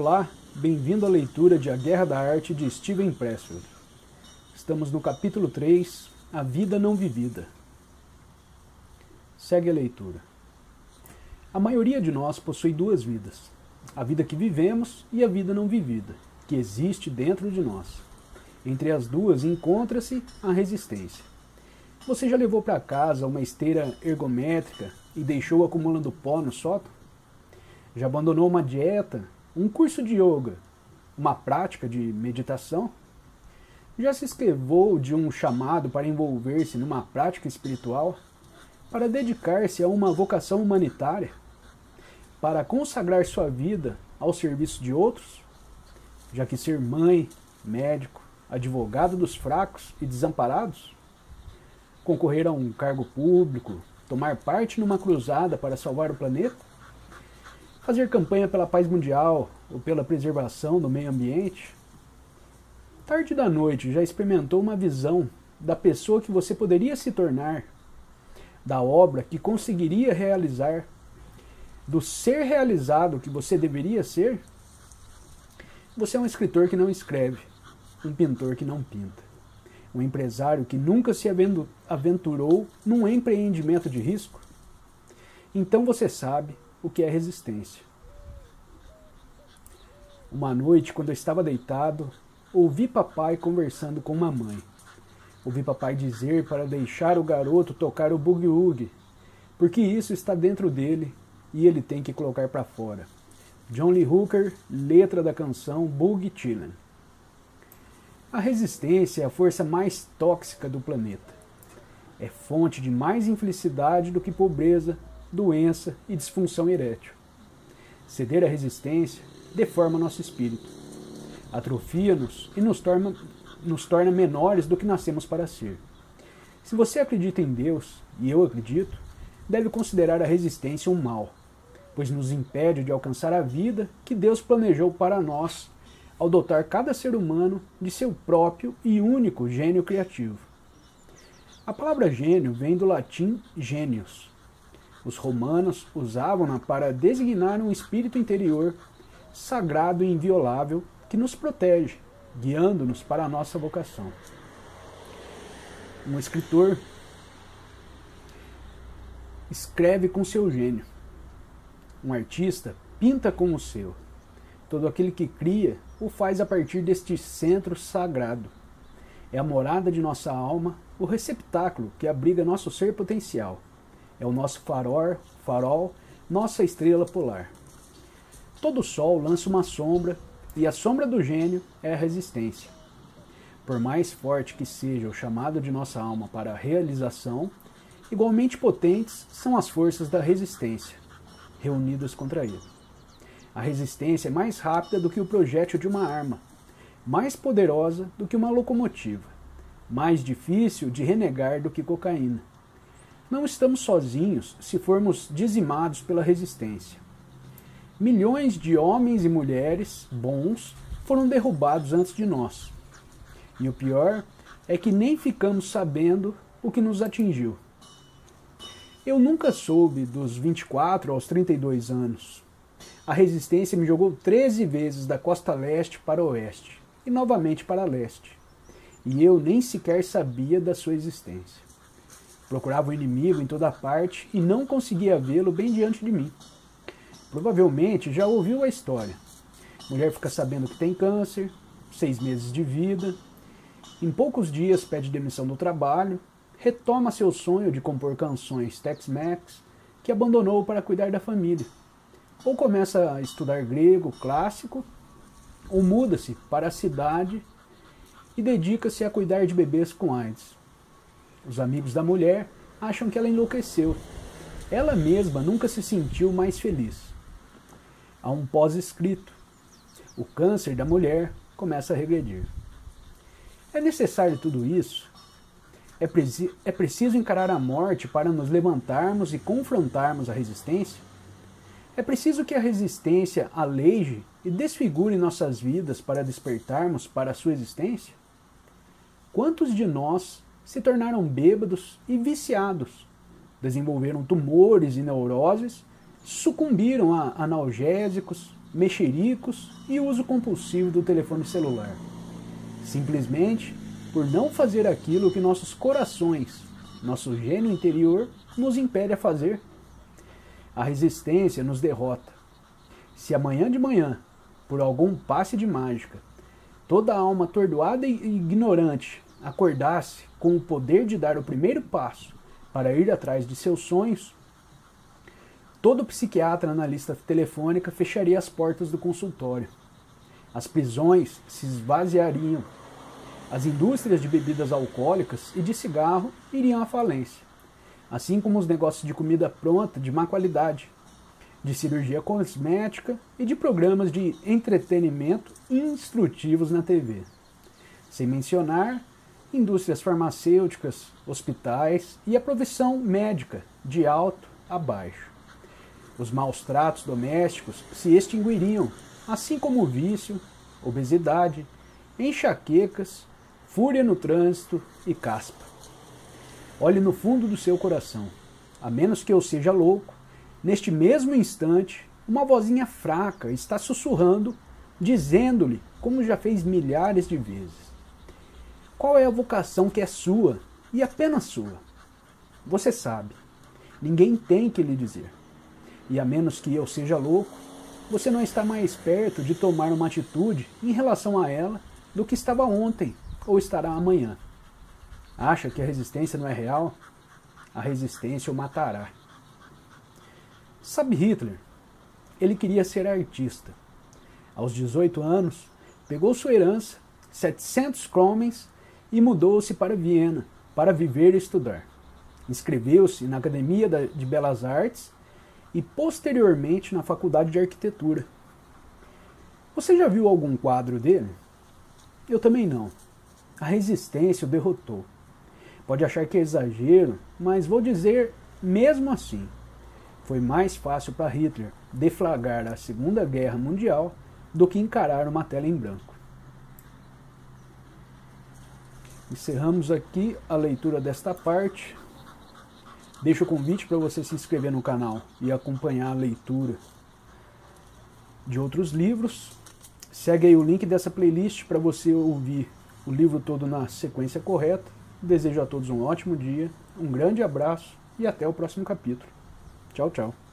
Olá, bem-vindo à leitura de A Guerra da Arte de Steven Pressfield. Estamos no capítulo 3, A Vida Não Vivida. Segue a leitura. A maioria de nós possui duas vidas: a vida que vivemos e a vida não vivida, que existe dentro de nós. Entre as duas encontra-se a resistência. Você já levou para casa uma esteira ergométrica e deixou acumulando pó no sótão? Já abandonou uma dieta, um curso de yoga, uma prática de meditação? Já se escrevou de um chamado para envolver-se numa prática espiritual? Para dedicar-se a uma vocação humanitária? Para consagrar sua vida ao serviço de outros? Já que ser mãe, médico, advogado dos fracos e desamparados? Concorrer a um cargo público, tomar parte numa cruzada para salvar o planeta? Fazer campanha pela paz mundial ou pela preservação do meio ambiente? Tarde da noite já experimentou uma visão da pessoa que você poderia se tornar, da obra que conseguiria realizar, do ser realizado que você deveria ser? Você é um escritor que não escreve, um pintor que não pinta, um empresário que nunca se aventurou num empreendimento de risco? Então você sabe o que é resistência. Uma noite, quando eu estava deitado, ouvi papai conversando com mamãe. Ouvi papai dizer para deixar o garoto tocar o boogie-woogie, porque isso está dentro dele e ele tem que colocar para fora. John Lee Hooker, letra da canção Boogie Chillin'. A resistência é a força mais tóxica do planeta. É fonte de mais infelicidade do que pobreza, doença e disfunção erétil. Ceder à resistência deforma nosso espírito, atrofia-nos e nos torna, nos torna menores do que nascemos para ser. Se você acredita em Deus, e eu acredito, deve considerar a resistência um mal, pois nos impede de alcançar a vida que Deus planejou para nós ao dotar cada ser humano de seu próprio e único gênio criativo. A palavra gênio vem do latim genius, os romanos usavam-na para designar um espírito interior sagrado e inviolável que nos protege, guiando-nos para a nossa vocação. Um escritor escreve com seu gênio. Um artista pinta com o seu. Todo aquele que cria o faz a partir deste centro sagrado. É a morada de nossa alma, o receptáculo que abriga nosso ser potencial é o nosso farol, farol, nossa estrela polar. Todo sol lança uma sombra e a sombra do gênio é a resistência. Por mais forte que seja o chamado de nossa alma para a realização, igualmente potentes são as forças da resistência, reunidas contra ele. A resistência é mais rápida do que o projétil de uma arma, mais poderosa do que uma locomotiva, mais difícil de renegar do que cocaína não estamos sozinhos se formos dizimados pela resistência. Milhões de homens e mulheres bons foram derrubados antes de nós. E o pior é que nem ficamos sabendo o que nos atingiu. Eu nunca soube dos 24 aos 32 anos. A resistência me jogou 13 vezes da costa leste para oeste e novamente para leste. E eu nem sequer sabia da sua existência. Procurava o inimigo em toda parte e não conseguia vê-lo bem diante de mim. Provavelmente já ouviu a história. Mulher fica sabendo que tem câncer, seis meses de vida, em poucos dias pede demissão do trabalho, retoma seu sonho de compor canções Tex-Mex que abandonou para cuidar da família. Ou começa a estudar grego clássico, ou muda-se para a cidade e dedica-se a cuidar de bebês com AIDS. Os amigos da mulher acham que ela enlouqueceu. Ela mesma nunca se sentiu mais feliz. Há um pós-escrito. O câncer da mulher começa a regredir. É necessário tudo isso? É, é preciso encarar a morte para nos levantarmos e confrontarmos a resistência? É preciso que a resistência aleije e desfigure nossas vidas para despertarmos para a sua existência? Quantos de nós se tornaram bêbados e viciados, desenvolveram tumores e neuroses, sucumbiram a analgésicos, mexericos e uso compulsivo do telefone celular. Simplesmente por não fazer aquilo que nossos corações, nosso gênio interior, nos impede a fazer. A resistência nos derrota. Se amanhã de manhã, por algum passe de mágica, toda alma atordoada e ignorante acordasse com o poder de dar o primeiro passo para ir atrás de seus sonhos, todo psiquiatra na lista telefônica fecharia as portas do consultório. As prisões se esvaziariam. As indústrias de bebidas alcoólicas e de cigarro iriam à falência, assim como os negócios de comida pronta de má qualidade, de cirurgia cosmética e de programas de entretenimento instrutivos na TV. Sem mencionar indústrias farmacêuticas, hospitais e a profissão médica, de alto a baixo. Os maus tratos domésticos se extinguiriam, assim como o vício, obesidade, enxaquecas, fúria no trânsito e caspa. Olhe no fundo do seu coração. A menos que eu seja louco, neste mesmo instante, uma vozinha fraca está sussurrando, dizendo-lhe, como já fez milhares de vezes: qual é a vocação que é sua e apenas sua? Você sabe. Ninguém tem que lhe dizer. E a menos que eu seja louco, você não está mais perto de tomar uma atitude em relação a ela do que estava ontem ou estará amanhã. Acha que a resistência não é real? A resistência o matará. Sabe Hitler? Ele queria ser artista. Aos 18 anos, pegou sua herança, 700 cromens e mudou-se para Viena para viver e estudar. Inscreveu-se na Academia de Belas Artes e posteriormente na Faculdade de Arquitetura. Você já viu algum quadro dele? Eu também não. A resistência o derrotou. Pode achar que é exagero, mas vou dizer mesmo assim. Foi mais fácil para Hitler deflagrar a Segunda Guerra Mundial do que encarar uma tela em branco. Encerramos aqui a leitura desta parte. Deixo o convite para você se inscrever no canal e acompanhar a leitura de outros livros. Segue aí o link dessa playlist para você ouvir o livro todo na sequência correta. Desejo a todos um ótimo dia, um grande abraço e até o próximo capítulo. Tchau, tchau.